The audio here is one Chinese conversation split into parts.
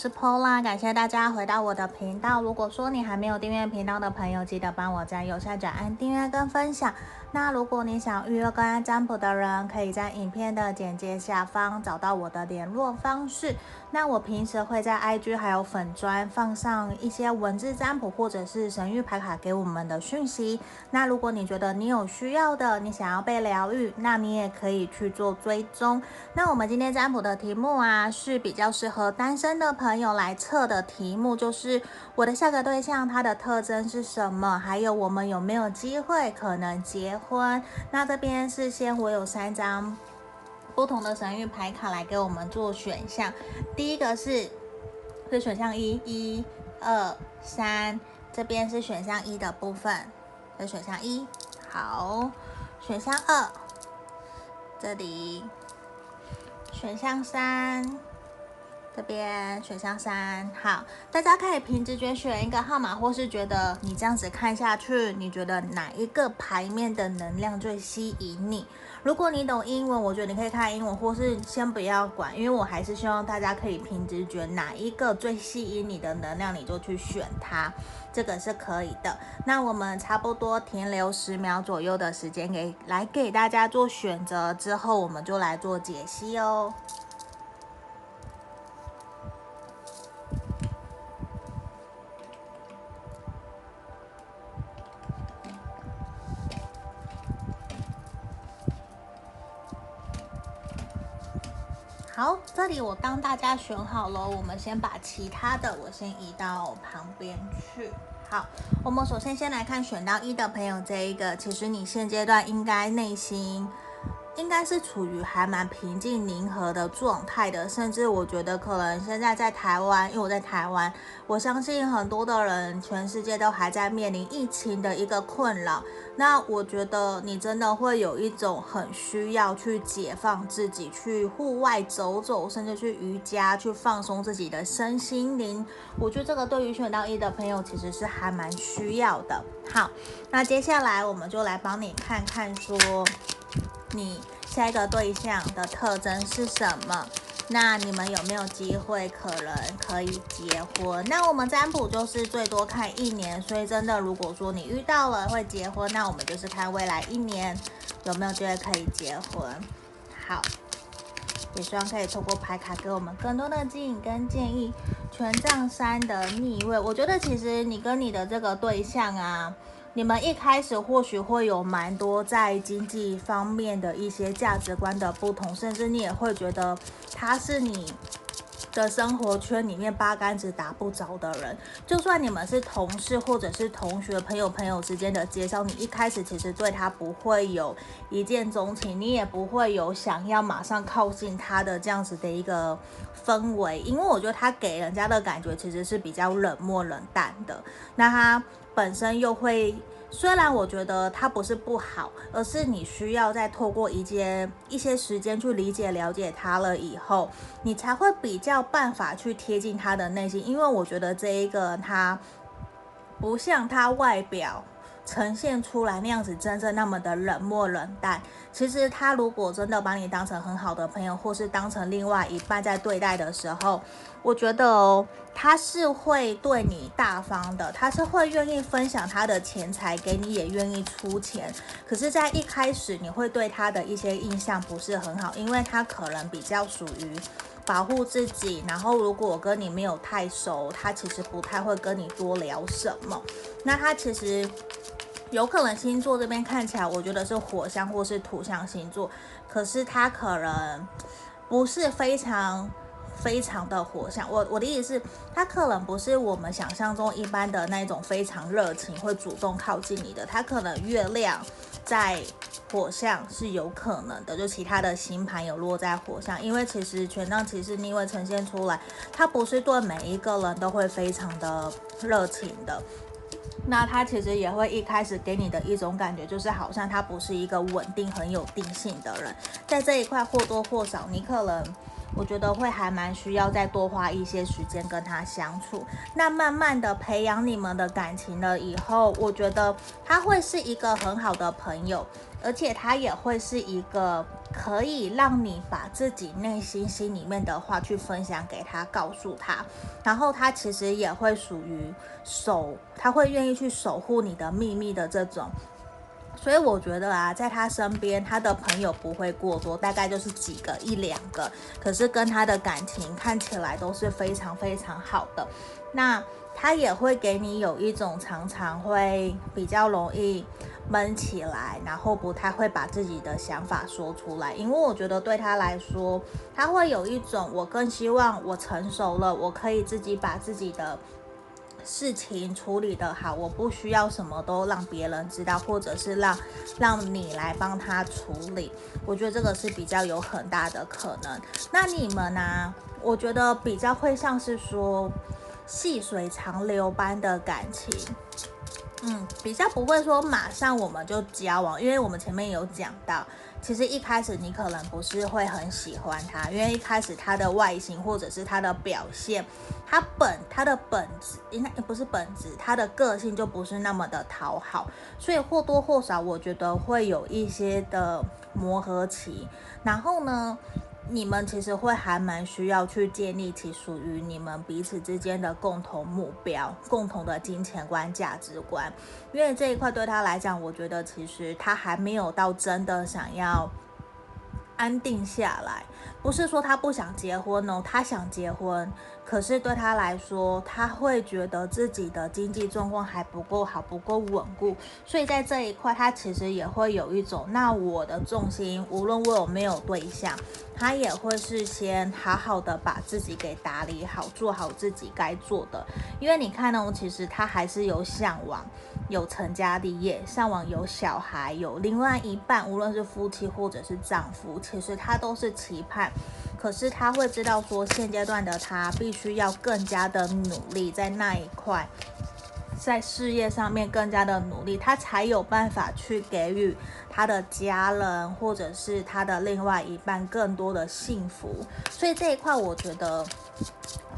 是剖啦感谢大家回到我的频道。如果说你还没有订阅频道的朋友，记得帮我在右下角按订阅跟分享。那如果你想预约个案占卜的人，可以在影片的简介下方找到我的联络方式。那我平时会在 IG 还有粉专放上一些文字占卜或者是神諭牌卡给我们的讯息。那如果你觉得你有需要的，你想要被疗愈，那你也可以去做追踪。那我们今天占卜的题目啊，是比较适合单身的朋友来测的题目，就是我的下个对象他的特征是什么，还有我们有没有机会可能结婚。那这边是先我有三张不同的神谕牌卡来给我们做选项，第一个是是选项一，一、二、三，这边是选项一的部分，是选项一，好，选项二，这里，选项三。这边选项三，好，大家可以凭直觉选一个号码，或是觉得你这样子看下去，你觉得哪一个牌面的能量最吸引你？如果你懂英文，我觉得你可以看英文，或是先不要管，因为我还是希望大家可以凭直觉哪一个最吸引你的能量，你就去选它，这个是可以的。那我们差不多停留十秒左右的时间给来给大家做选择，之后我们就来做解析哦。这里我帮大家选好了，我们先把其他的我先移到旁边去。好，我们首先先来看选到一的朋友，这一个其实你现阶段应该内心。应该是处于还蛮平静宁和的状态的，甚至我觉得可能现在在台湾，因为我在台湾，我相信很多的人，全世界都还在面临疫情的一个困扰。那我觉得你真的会有一种很需要去解放自己，去户外走走，甚至去瑜伽，去放松自己的身心灵。我觉得这个对于选到一的朋友其实是还蛮需要的。好，那接下来我们就来帮你看看说。你下一个对象的特征是什么？那你们有没有机会可能可以结婚？那我们占卜就是最多看一年，所以真的如果说你遇到了会结婚，那我们就是看未来一年有没有机会可以结婚。好，也希望可以透过牌卡给我们更多的指引跟建议。权杖三的逆位，我觉得其实你跟你的这个对象啊。你们一开始或许会有蛮多在经济方面的一些价值观的不同，甚至你也会觉得他是你的生活圈里面八竿子打不着的人。就算你们是同事或者是同学、朋友、朋友之间的介绍，你一开始其实对他不会有一见钟情，你也不会有想要马上靠近他的这样子的一个氛围，因为我觉得他给人家的感觉其实是比较冷漠冷淡的。那他。本身又会，虽然我觉得他不是不好，而是你需要再透过一些一些时间去理解了解他了以后，你才会比较办法去贴近他的内心。因为我觉得这一个他不像他外表呈现出来那样子，真正那么的冷漠冷淡。其实他如果真的把你当成很好的朋友，或是当成另外一半在对待的时候，我觉得哦，他是会对你大方的，他是会愿意分享他的钱财给你，也愿意出钱。可是，在一开始你会对他的一些印象不是很好，因为他可能比较属于保护自己。然后，如果我跟你没有太熟，他其实不太会跟你多聊什么。那他其实有可能星座这边看起来，我觉得是火象或是土象星座，可是他可能不是非常。非常的火象，我我的意思是，他可能不是我们想象中一般的那种非常热情，会主动靠近你的。他可能月亮在火象是有可能的，就其他的星盘有落在火象，因为其实权杖骑士逆位呈现出来，他不是对每一个人都会非常的热情的。那他其实也会一开始给你的一种感觉，就是好像他不是一个稳定很有定性的人，在这一块或多或少，你可能。我觉得会还蛮需要再多花一些时间跟他相处，那慢慢的培养你们的感情了以后，我觉得他会是一个很好的朋友，而且他也会是一个可以让你把自己内心心里面的话去分享给他，告诉他，然后他其实也会属于守，他会愿意去守护你的秘密的这种。所以我觉得啊，在他身边，他的朋友不会过多，大概就是几个一两个，可是跟他的感情看起来都是非常非常好的。那他也会给你有一种常常会比较容易闷起来，然后不太会把自己的想法说出来，因为我觉得对他来说，他会有一种我更希望我成熟了，我可以自己把自己的。事情处理得好，我不需要什么都让别人知道，或者是让让你来帮他处理。我觉得这个是比较有很大的可能。那你们呢、我觉得比较会像是说细水长流般的感情，嗯，比较不会说马上我们就交往，因为我们前面有讲到。其实一开始你可能不是会很喜欢他，因为一开始他的外形或者是他的表现，他本他的本质应该不是本质，他的个性就不是那么的讨好，所以或多或少我觉得会有一些的磨合期。然后呢，你们其实会还蛮需要去建立起属于你们彼此之间的共同目标、共同的金钱观、价值观，因为这一块对他来讲，我觉得其实他还没有到真的想要安定下来。不是说他不想结婚哦，他想结婚。可是对他来说，他会觉得自己的经济状况还不够好，不够稳固，所以在这一块，他其实也会有一种，那我的重心，无论我有没有对象，他也会是先好好的把自己给打理好，做好自己该做的。因为你看呢，其实他还是有向往，有成家立业，向往有小孩，有另外一半，无论是夫妻或者是丈夫，其实他都是期盼。可是他会知道说，现阶段的他必须要更加的努力，在那一块，在事业上面更加的努力，他才有办法去给予他的家人或者是他的另外一半更多的幸福。所以这一块，我觉得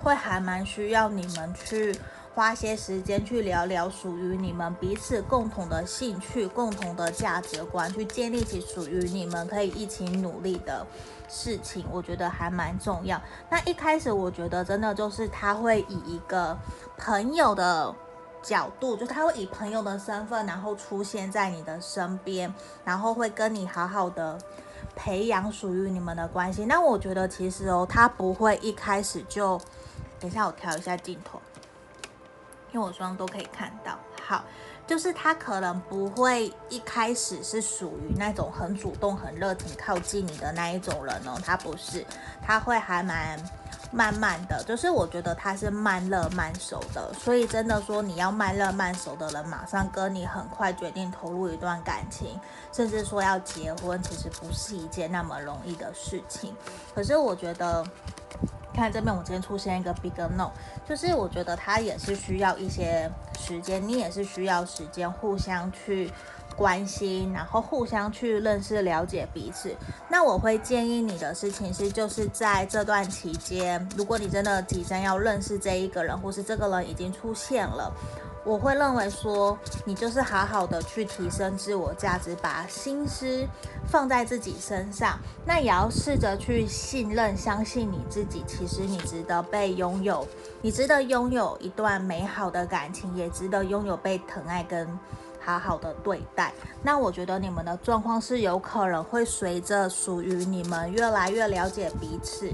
会还蛮需要你们去。花些时间去聊聊属于你们彼此共同的兴趣、共同的价值观，去建立起属于你们可以一起努力的事情，我觉得还蛮重要。那一开始我觉得真的就是他会以一个朋友的角度，就他会以朋友的身份，然后出现在你的身边，然后会跟你好好的培养属于你们的关系。那我觉得其实哦，他不会一开始就，等一下我调一下镜头。因为我双都可以看到，好，就是他可能不会一开始是属于那种很主动、很热情靠近你的那一种人哦，他不是，他会还蛮慢慢的，就是我觉得他是慢热慢熟的，所以真的说你要慢热慢熟的人，马上跟你很快决定投入一段感情，甚至说要结婚，其实不是一件那么容易的事情。可是我觉得。看这边，我今天出现一个 big no，就是我觉得他也是需要一些时间，你也是需要时间，互相去关心，然后互相去认识、了解彼此。那我会建议你的事情是，就是在这段期间，如果你真的即将要认识这一个人，或是这个人已经出现了。我会认为说，你就是好好的去提升自我价值，把心思放在自己身上，那也要试着去信任、相信你自己。其实你值得被拥有，你值得拥有一段美好的感情，也值得拥有被疼爱跟好好的对待。那我觉得你们的状况是有可能会随着属于你们越来越了解彼此。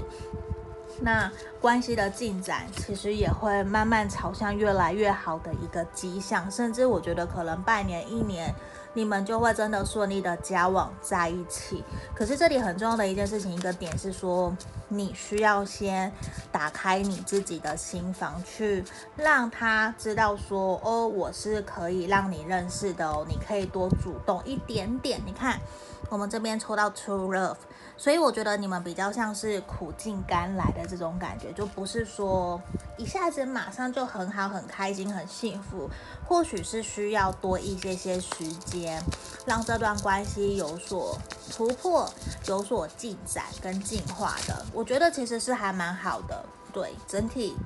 那关系的进展其实也会慢慢朝向越来越好的一个迹象，甚至我觉得可能半年、一年，你们就会真的顺利的交往在一起。可是这里很重要的一件事情，一个点是说，你需要先打开你自己的心房，去让他知道说，哦，我是可以让你认识的哦，你可以多主动一点点。你看，我们这边抽到 True Love。所以我觉得你们比较像是苦尽甘来的这种感觉，就不是说一下子马上就很好、很开心、很幸福。或许是需要多一些些时间，让这段关系有所突破、有所进展跟进化的。我觉得其实是还蛮好的，对，整体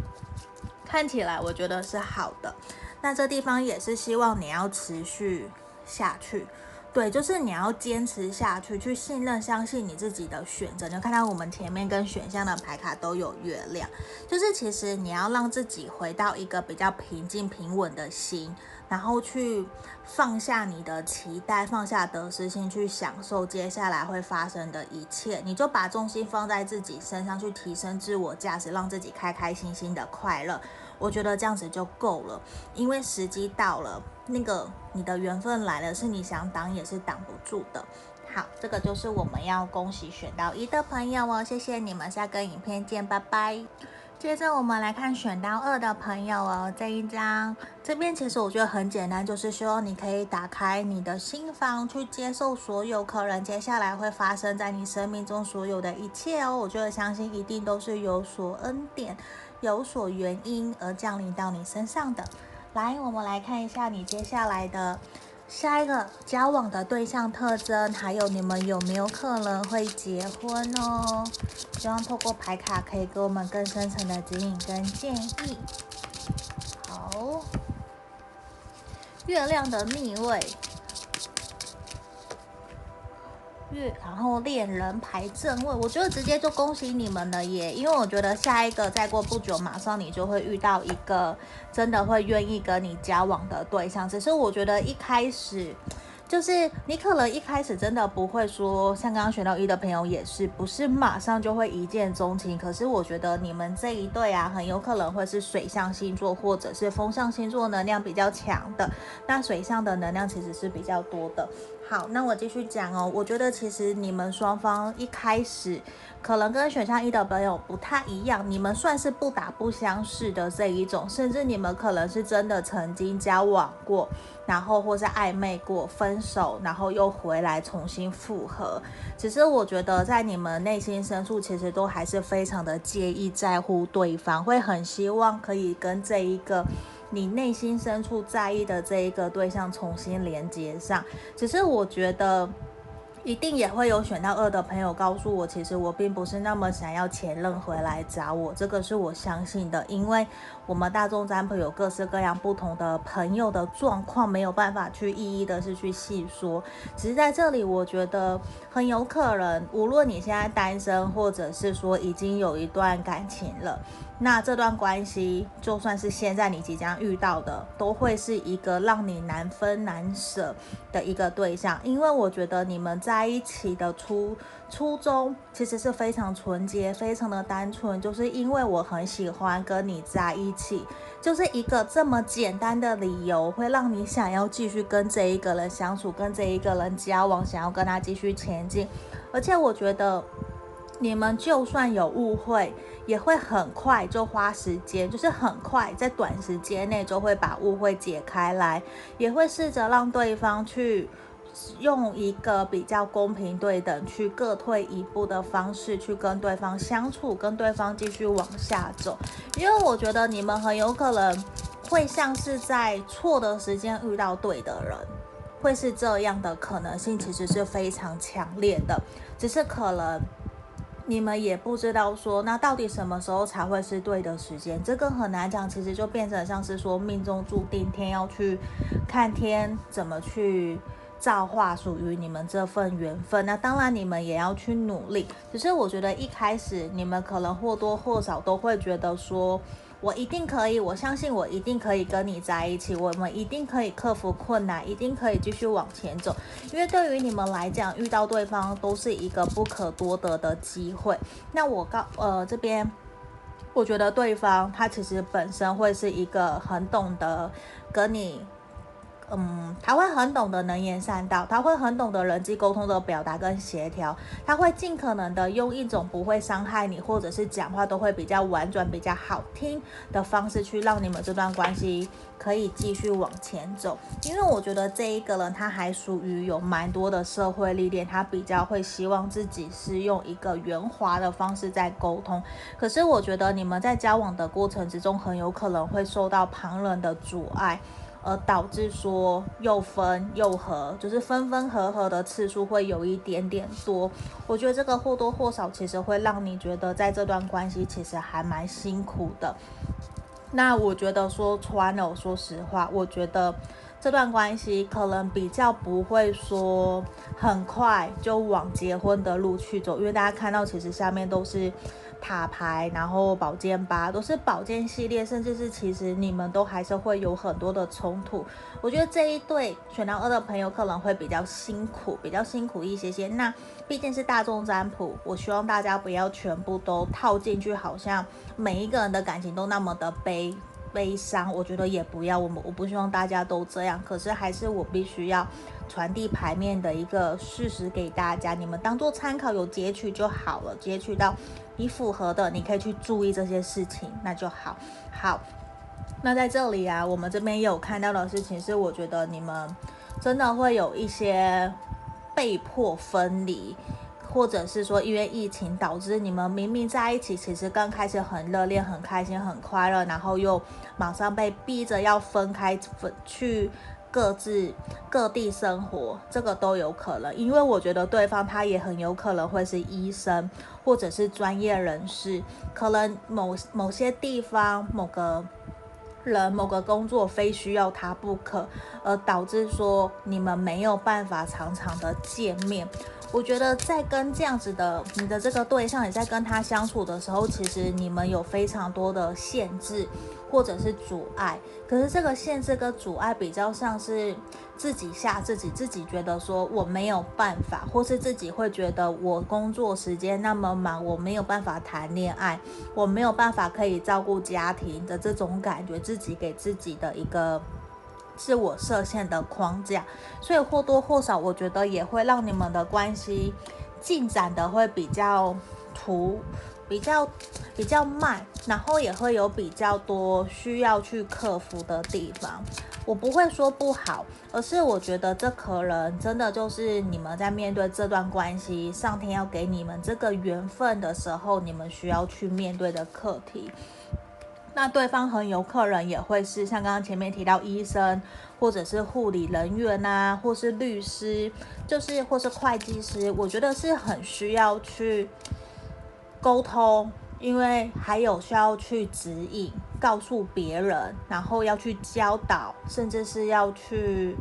看起来我觉得是好的。那这地方也是希望你要持续下去。对，就是你要坚持下去，去信任、相信你自己的选择。你看到我们前面跟选项的牌卡都有月亮，就是其实你要让自己回到一个比较平静、平稳的心，然后去放下你的期待，放下得失心，去享受接下来会发生的一切。你就把重心放在自己身上，去提升自我价值，让自己开开心心的快乐。我觉得这样子就够了，因为时机到了，那个你的缘分来了，是你想挡也是挡不住的。好，这个就是我们要恭喜选到一的朋友哦，谢谢你们，下个影片见，拜拜。接着我们来看选到二的朋友哦，这一张这边其实我觉得很简单，就是说你可以打开你的心房，去接受所有可能接下来会发生在你生命中所有的一切哦。我觉得相信一定都是有所恩典。有所原因而降临到你身上的。来，我们来看一下你接下来的下一个交往的对象特征，还有你们有没有可能会结婚哦？希望透过牌卡可以给我们更深层的指引跟建议。好，月亮的逆位。然后恋人牌正位，我觉得直接就恭喜你们了耶！因为我觉得下一个再过不久，马上你就会遇到一个真的会愿意跟你交往的对象。只是我觉得一开始。就是你可能一开始真的不会说，像刚刚选到一的朋友也是，不是马上就会一见钟情。可是我觉得你们这一对啊，很有可能会是水象星座或者是风象星座能量比较强的。那水象的能量其实是比较多的。好，那我继续讲哦。我觉得其实你们双方一开始可能跟选项一的朋友不太一样，你们算是不打不相识的这一种，甚至你们可能是真的曾经交往过。然后或是暧昧过，分手，然后又回来重新复合。只是我觉得在你们内心深处，其实都还是非常的介意、在乎对方，会很希望可以跟这一个你内心深处在意的这一个对象重新连接上。只是我觉得。一定也会有选到二的朋友告诉我，其实我并不是那么想要前任回来找我，这个是我相信的，因为我们大众占卜有各式各样不同的朋友的状况，没有办法去一一的是去细说。只是在这里，我觉得很有可能，无论你现在单身，或者是说已经有一段感情了。那这段关系，就算是现在你即将遇到的，都会是一个让你难分难舍的一个对象，因为我觉得你们在一起的初初衷其实是非常纯洁、非常的单纯，就是因为我很喜欢跟你在一起，就是一个这么简单的理由，会让你想要继续跟这一个人相处，跟这一个人交往，想要跟他继续前进，而且我觉得。你们就算有误会，也会很快就花时间，就是很快在短时间内就会把误会解开来，也会试着让对方去用一个比较公平对等、去各退一步的方式去跟对方相处，跟对方继续往下走。因为我觉得你们很有可能会像是在错的时间遇到对的人，会是这样的可能性，其实是非常强烈的，只是可能。你们也不知道说，那到底什么时候才会是对的时间？这个很难讲，其实就变成像是说命中注定，天要去看天怎么去造化属于你们这份缘分。那当然你们也要去努力，只是我觉得一开始你们可能或多或少都会觉得说。我一定可以，我相信我一定可以跟你在一起，我们一定可以克服困难，一定可以继续往前走。因为对于你们来讲，遇到对方都是一个不可多得的机会。那我告呃这边，我觉得对方他其实本身会是一个很懂得跟你。嗯，他会很懂得能言善道，他会很懂得人际沟通的表达跟协调，他会尽可能的用一种不会伤害你，或者是讲话都会比较婉转、比较好听的方式去让你们这段关系可以继续往前走。因为我觉得这一个人他还属于有蛮多的社会历练，他比较会希望自己是用一个圆滑的方式在沟通。可是我觉得你们在交往的过程之中，很有可能会受到旁人的阻碍。而导致说又分又合，就是分分合合的次数会有一点点多。我觉得这个或多或少其实会让你觉得在这段关系其实还蛮辛苦的。那我觉得说穿了，说实话，我觉得这段关系可能比较不会说很快就往结婚的路去走，因为大家看到其实下面都是塔牌，然后宝剑八都是宝剑系列，甚至是其实你们都还是会有很多的冲突。我觉得这一对选到二的朋友可能会比较辛苦，比较辛苦一些些。那毕竟是大众占卜，我希望大家不要全部都套进去，好像每一个人的感情都那么的悲。悲伤，我觉得也不要，我们我不希望大家都这样，可是还是我必须要传递牌面的一个事实给大家，你们当做参考，有截取就好了，截取到你符合的，你可以去注意这些事情，那就好。好，那在这里啊，我们这边有看到的事情是，我觉得你们真的会有一些被迫分离。或者是说，因为疫情导致你们明明在一起，其实刚开始很热恋、很开心、很快乐，然后又马上被逼着要分开，分去各自各地生活，这个都有可能。因为我觉得对方他也很有可能会是医生，或者是专业人士，可能某某些地方某个人某个工作非需要他不可，而导致说你们没有办法常常的见面。我觉得在跟这样子的你的这个对象，你在跟他相处的时候，其实你们有非常多的限制或者是阻碍。可是这个限制跟阻碍比较像是自己吓自己，自己觉得说我没有办法，或是自己会觉得我工作时间那么忙，我没有办法谈恋爱，我没有办法可以照顾家庭的这种感觉，自己给自己的一个。自我设限的框架，所以或多或少，我觉得也会让你们的关系进展的会比较突，比较比较慢，然后也会有比较多需要去克服的地方。我不会说不好，而是我觉得这可能真的就是你们在面对这段关系，上天要给你们这个缘分的时候，你们需要去面对的课题。那对方很有可能也会是像刚刚前面提到医生，或者是护理人员、啊，或是律师，就是或是会计师，我觉得是很需要去沟通，因为还有需要去指引、告诉别人，然后要去教导，甚至是要去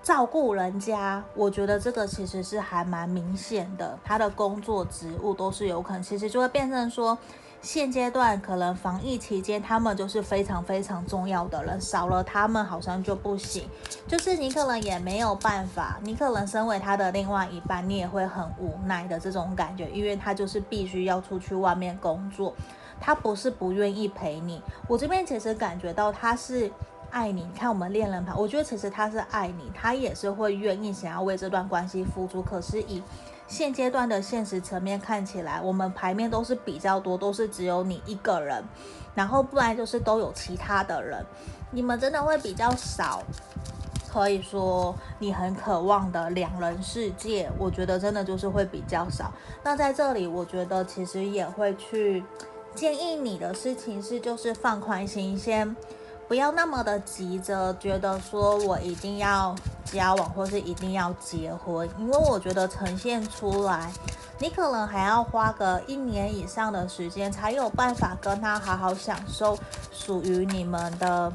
照顾人家。我觉得这个其实是还蛮明显的，他的工作职务都是有可能，其实就会变成说。现阶段可能防疫期间，他们就是非常非常重要的人，少了他们好像就不行。就是你可能也没有办法，你可能身为他的另外一半，你也会很无奈的这种感觉，因为他就是必须要出去外面工作，他不是不愿意陪你。我这边其实感觉到他是爱你，你看我们恋人牌，我觉得其实他是爱你，他也是会愿意想要为这段关系付出，可是以。现阶段的现实层面看起来，我们牌面都是比较多，都是只有你一个人，然后不然就是都有其他的人，你们真的会比较少。可以说你很渴望的两人世界，我觉得真的就是会比较少。那在这里，我觉得其实也会去建议你的事情是，就是放宽心，先。不要那么的急着觉得说我一定要交往或是一定要结婚，因为我觉得呈现出来，你可能还要花个一年以上的时间才有办法跟他好好享受属于你们的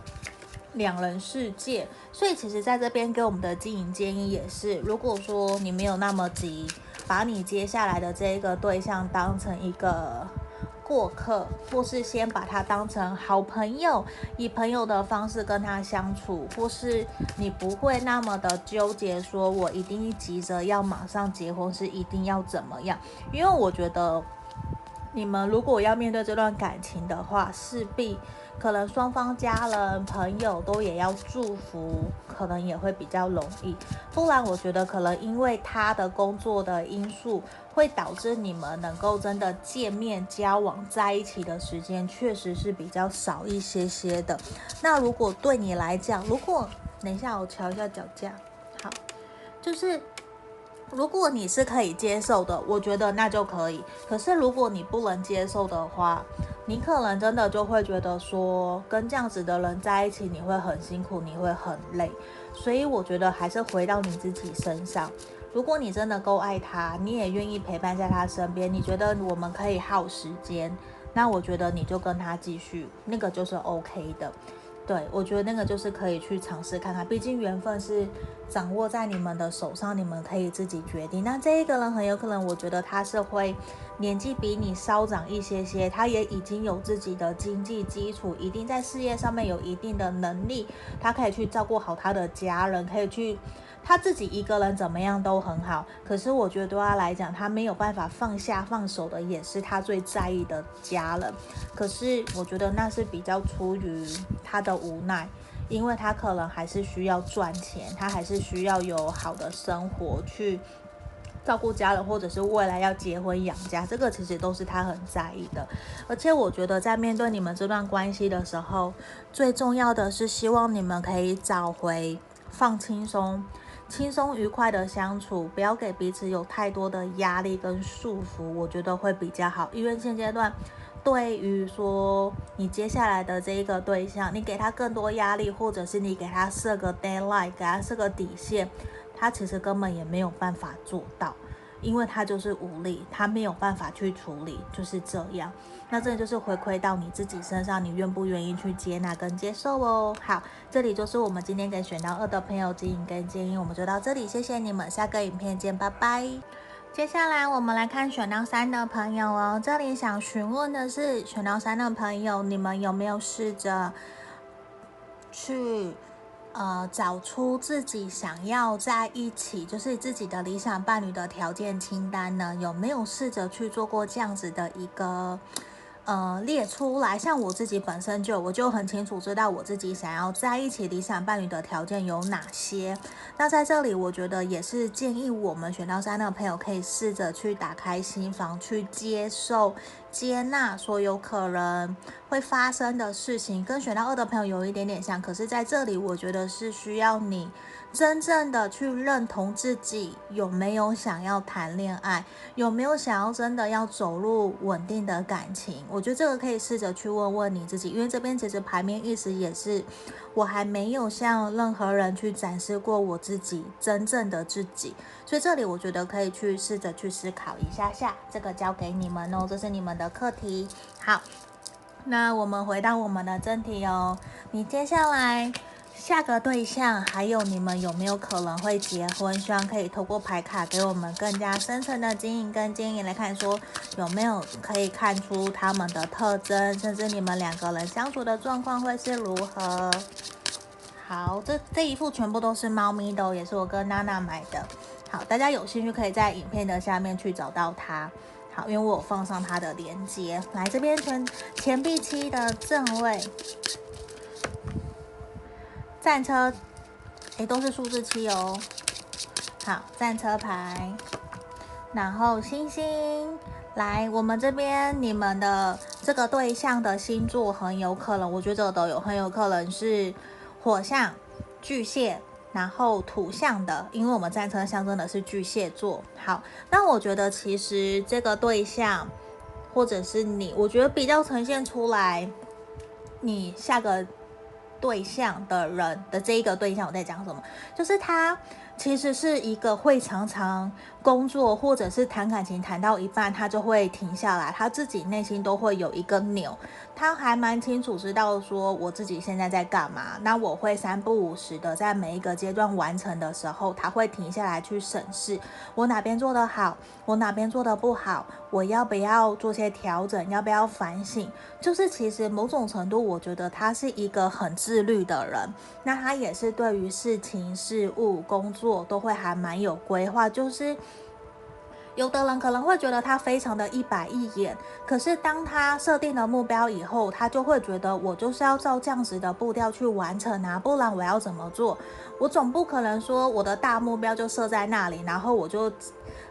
两人世界。所以其实在这边给我们的经营建议也是，如果说你没有那么急，把你接下来的这一个对象当成一个。过客，或是先把他当成好朋友，以朋友的方式跟他相处，或是你不会那么的纠结，说我一定急着要马上结婚，是一定要怎么样？因为我觉得你们如果要面对这段感情的话，势必。可能双方家人朋友都也要祝福，可能也会比较容易。不然，我觉得可能因为他的工作的因素，会导致你们能够真的见面交往在一起的时间，确实是比较少一些些的。那如果对你来讲，如果等一下我瞧一下脚架，好，就是。如果你是可以接受的，我觉得那就可以。可是如果你不能接受的话，你可能真的就会觉得说，跟这样子的人在一起，你会很辛苦，你会很累。所以我觉得还是回到你自己身上。如果你真的够爱他，你也愿意陪伴在他身边，你觉得我们可以耗时间，那我觉得你就跟他继续，那个就是 OK 的。对，我觉得那个就是可以去尝试看看，毕竟缘分是掌握在你们的手上，你们可以自己决定。那这一个人很有可能，我觉得他是会年纪比你稍长一些些，他也已经有自己的经济基础，一定在事业上面有一定的能力，他可以去照顾好他的家人，可以去。他自己一个人怎么样都很好，可是我觉得对他来讲，他没有办法放下放手的，也是他最在意的家人。可是我觉得那是比较出于他的无奈，因为他可能还是需要赚钱，他还是需要有好的生活去照顾家人，或者是未来要结婚养家，这个其实都是他很在意的。而且我觉得在面对你们这段关系的时候，最重要的是希望你们可以找回放轻松。轻松愉快的相处，不要给彼此有太多的压力跟束缚，我觉得会比较好。因为现阶段，对于说你接下来的这一个对象，你给他更多压力，或者是你给他设个 deadline，给他设个底线，他其实根本也没有办法做到。因为他就是无力，他没有办法去处理，就是这样。那这就是回馈到你自己身上，你愿不愿意去接纳跟接受哦？好，这里就是我们今天给选到二的朋友指引跟建议，我们就到这里，谢谢你们，下个影片见，拜拜。接下来我们来看选到三的朋友哦，这里想询问的是选到三的朋友，你们有没有试着去？呃，找出自己想要在一起，就是自己的理想伴侣的条件清单呢？有没有试着去做过这样子的一个？呃，列出来，像我自己本身就，我就很清楚知道我自己想要在一起理想伴侣的条件有哪些。那在这里，我觉得也是建议我们选到三的朋友可以试着去打开心房，去接受、接纳所有可能会发生的事情。跟选到二的朋友有一点点像，可是在这里，我觉得是需要你。真正的去认同自己有没有想要谈恋爱，有没有想要真的要走入稳定的感情？我觉得这个可以试着去问问你自己，因为这边其实牌面意思也是，我还没有向任何人去展示过我自己真正的自己，所以这里我觉得可以去试着去思考一下下，这个交给你们哦，这是你们的课题。好，那我们回到我们的正题哦，你接下来。下个对象，还有你们有没有可能会结婚？希望可以透过牌卡给我们更加深层的经营跟建议来看，说有没有可以看出他们的特征，甚至你们两个人相处的状况会是如何？好，这这一副全部都是猫咪的，也是我跟娜娜买的。好，大家有兴趣可以在影片的下面去找到它。好，因为我有放上它的链接。来这边全钱币七的正位。战车，诶，都是数字七哦。好，战车牌，然后星星，来，我们这边你们的这个对象的星座很有可能，我觉得都有，很有可能是火象、巨蟹，然后土象的，因为我们战车象征的是巨蟹座。好，那我觉得其实这个对象或者是你，我觉得比较呈现出来，你下个。对象的人的这一个对象，我在讲什么？就是他其实是一个会常常工作，或者是谈感情谈到一半，他就会停下来，他自己内心都会有一个钮。他还蛮清楚知道说我自己现在在干嘛，那我会三不五时的在每一个阶段完成的时候，他会停下来去审视我哪边做得好，我哪边做得不好，我要不要做些调整，要不要反省？就是其实某种程度，我觉得他是一个很自律的人，那他也是对于事情、事物、工作都会还蛮有规划，就是。有的人可能会觉得他非常的一板一眼，可是当他设定了目标以后，他就会觉得我就是要照这样子的步调去完成啊，不然我要怎么做？我总不可能说我的大目标就设在那里，然后我就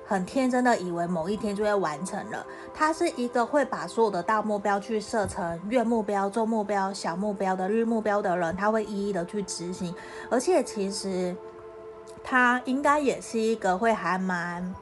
很天真的以为某一天就会完成了。他是一个会把所有的大目标去设成月目标、周目标、小目标的日目标的人，他会一一的去执行，而且其实他应该也是一个会还蛮。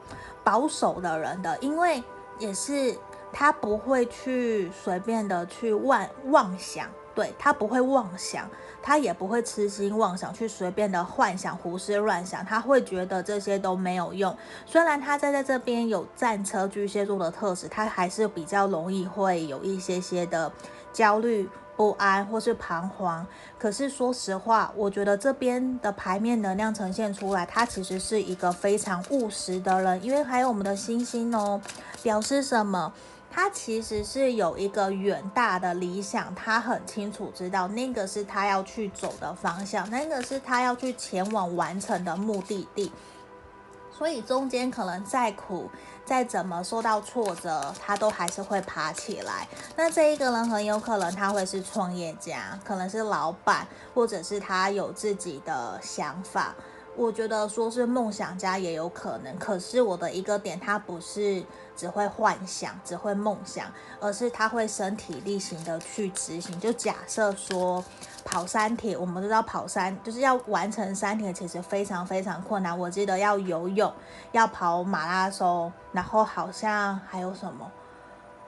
保守的人的，因为也是他不会去随便的去妄妄想，对，他不会妄想，他也不会痴心妄想去随便的幻想、胡思乱想，他会觉得这些都没有用。虽然他在在这边有战车巨蟹座的特质，他还是比较容易会有一些些的焦虑、不安或是彷徨。可是说实话，我觉得这边的牌面能量呈现出来，他其实是一个非常务实的人，因为还有我们的星星哦，表示什么？他其实是有一个远大的理想，他很清楚知道那个是他要去走的方向，那个是他要去前往完成的目的地。所以中间可能再苦，再怎么受到挫折，他都还是会爬起来。那这一个人很有可能他会是创业家，可能是老板，或者是他有自己的想法。我觉得说是梦想家也有可能。可是我的一个点，他不是只会幻想，只会梦想，而是他会身体力行的去执行。就假设说。跑山铁，我们都知道跑山就是要完成山铁，其实非常非常困难。我记得要游泳，要跑马拉松，然后好像还有什么，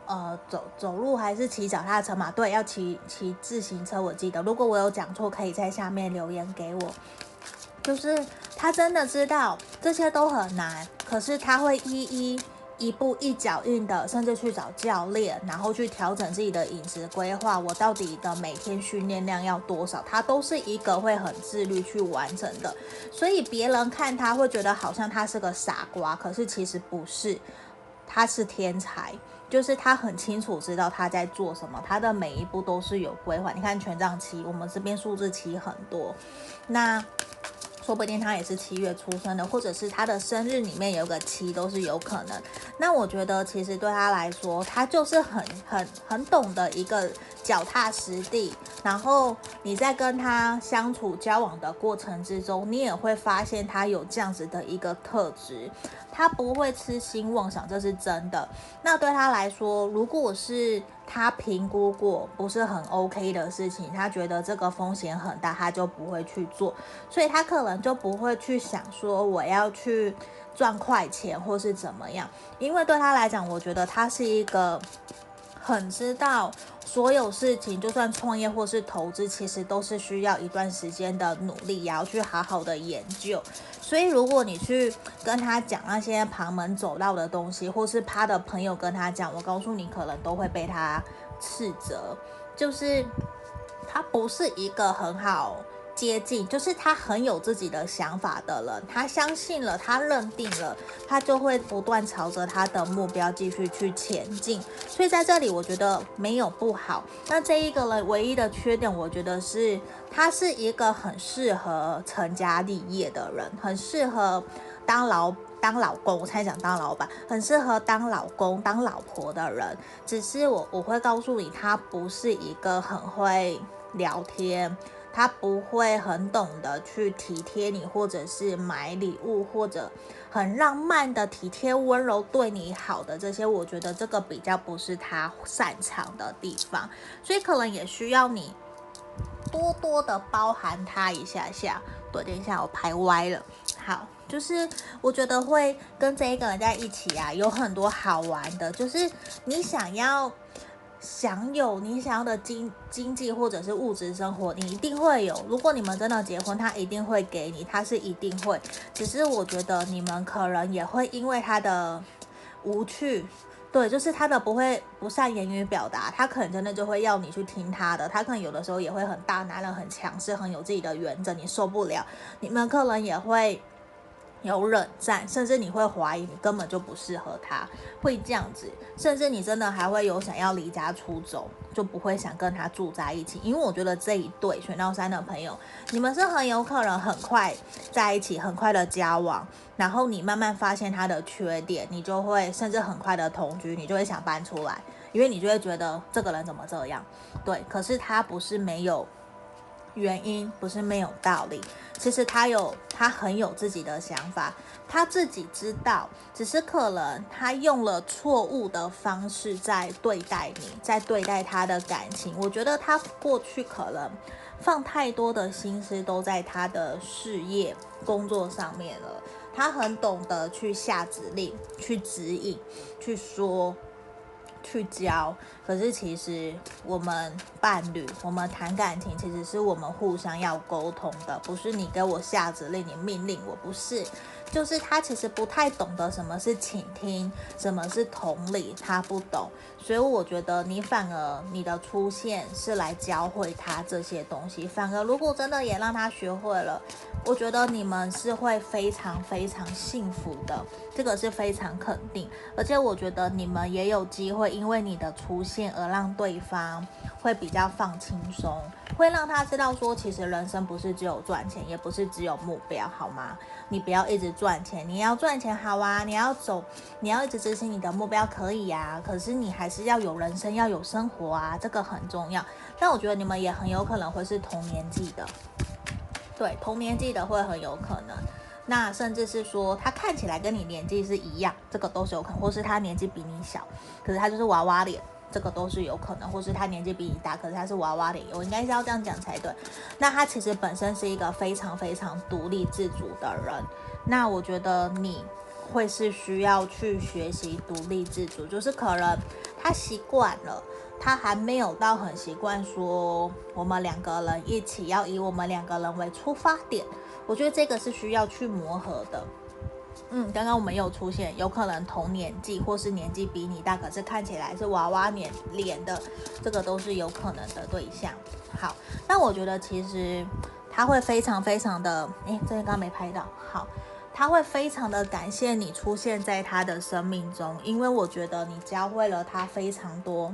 呃，走走路还是骑脚踏车嘛？对，要骑骑自行车。我记得，如果我有讲错，可以在下面留言给我。就是他真的知道这些都很难，可是他会一一。一步一脚印的，甚至去找教练，然后去调整自己的饮食规划。我到底的每天训练量要多少？他都是一个会很自律去完成的。所以别人看他会觉得好像他是个傻瓜，可是其实不是，他是天才。就是他很清楚知道他在做什么，他的每一步都是有规划。你看权杖七，我们这边数字七很多，那。说不定他也是七月出生的，或者是他的生日里面有个七，都是有可能。那我觉得其实对他来说，他就是很很很懂得一个脚踏实地。然后你在跟他相处交往的过程之中，你也会发现他有这样子的一个特质。他不会痴心妄想，这是真的。那对他来说，如果是他评估过不是很 OK 的事情，他觉得这个风险很大，他就不会去做。所以他可能就不会去想说我要去赚快钱或是怎么样。因为对他来讲，我觉得他是一个很知道所有事情，就算创业或是投资，其实都是需要一段时间的努力，也要去好好的研究。所以，如果你去跟他讲那些旁门左道的东西，或是他的朋友跟他讲，我告诉你，可能都会被他斥责。就是他不是一个很好接近，就是他很有自己的想法的人。他相信了，他认定了，他就会不断朝着他的目标继续去前进。所以在这里，我觉得没有不好。那这一个人唯一的缺点，我觉得是。他是一个很适合成家立业的人，很适合当老当老公。我才讲当老板，很适合当老公当老婆的人。只是我我会告诉你，他不是一个很会聊天，他不会很懂得去体贴你，或者是买礼物，或者很浪漫的体贴温柔对你好的这些。我觉得这个比较不是他擅长的地方，所以可能也需要你。多多的包涵他一下下，对，等一下我拍歪了。好，就是我觉得会跟这一个人在一起啊，有很多好玩的。就是你想要享有你想要的经经济或者是物质生活，你一定会有。如果你们真的结婚，他一定会给你，他是一定会。只是我觉得你们可能也会因为他的无趣。对，就是他的不会不善言语表达，他可能真的就会要你去听他的，他可能有的时候也会很大男人，很强势，很有自己的原则，你受不了，你们可能也会。有冷战，甚至你会怀疑你根本就不适合他，会这样子，甚至你真的还会有想要离家出走，就不会想跟他住在一起。因为我觉得这一对选到三的朋友，你们是很有可能很快在一起，很快的交往，然后你慢慢发现他的缺点，你就会甚至很快的同居，你就会想搬出来，因为你就会觉得这个人怎么这样？对，可是他不是没有。原因不是没有道理，其实他有，他很有自己的想法，他自己知道，只是可能他用了错误的方式在对待你，在对待他的感情。我觉得他过去可能放太多的心思都在他的事业、工作上面了，他很懂得去下指令、去指引、去说。去教，可是其实我们伴侣，我们谈感情，其实是我们互相要沟通的，不是你给我下指令，你命令我，不是。就是他其实不太懂得什么是倾听，什么是同理，他不懂。所以我觉得你反而你的出现是来教会他这些东西。反而如果真的也让他学会了，我觉得你们是会非常非常幸福的，这个是非常肯定。而且我觉得你们也有机会，因为你的出现而让对方会比较放轻松。会让他知道说，其实人生不是只有赚钱，也不是只有目标，好吗？你不要一直赚钱，你要赚钱好啊，你要走，你要一直执行你的目标可以呀，可是你还是要有人生，要有生活啊，这个很重要。但我觉得你们也很有可能会是同年纪的，对，同年纪的会很有可能。那甚至是说他看起来跟你年纪是一样，这个都是有可能，或是他年纪比你小，可是他就是娃娃脸。这个都是有可能，或是他年纪比你大，可是他是娃娃脸，我应该是要这样讲才对。那他其实本身是一个非常非常独立自主的人。那我觉得你会是需要去学习独立自主，就是可能他习惯了，他还没有到很习惯说我们两个人一起要以我们两个人为出发点。我觉得这个是需要去磨合的。嗯，刚刚我们有出现，有可能同年纪或是年纪比你大，可是看起来是娃娃脸脸的，这个都是有可能的对象。好，那我觉得其实他会非常非常的，诶，这边刚刚没拍到，好，他会非常的感谢你出现在他的生命中，因为我觉得你教会了他非常多。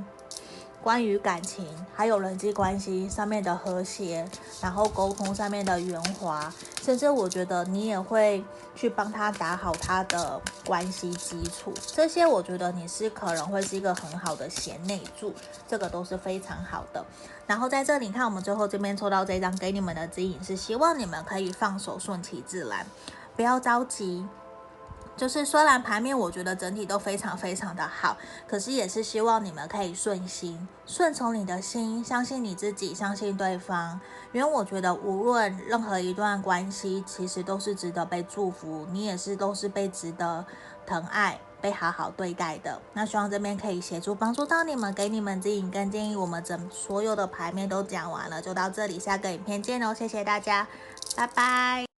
关于感情，还有人际关系上面的和谐，然后沟通上面的圆滑，甚至我觉得你也会去帮他打好他的关系基础。这些我觉得你是可能会是一个很好的贤内助，这个都是非常好的。然后在这里，看我们最后这边抽到这张给你们的指引是希望你们可以放手，顺其自然，不要着急。就是虽然牌面我觉得整体都非常非常的好，可是也是希望你们可以顺心，顺从你的心，相信你自己，相信对方。因为我觉得无论任何一段关系，其实都是值得被祝福，你也是都是被值得疼爱、被好好对待的。那希望这边可以协助帮助到你们，给你们指引跟建议。我们整所有的牌面都讲完了，就到这里，下个影片见哦，谢谢大家，拜拜。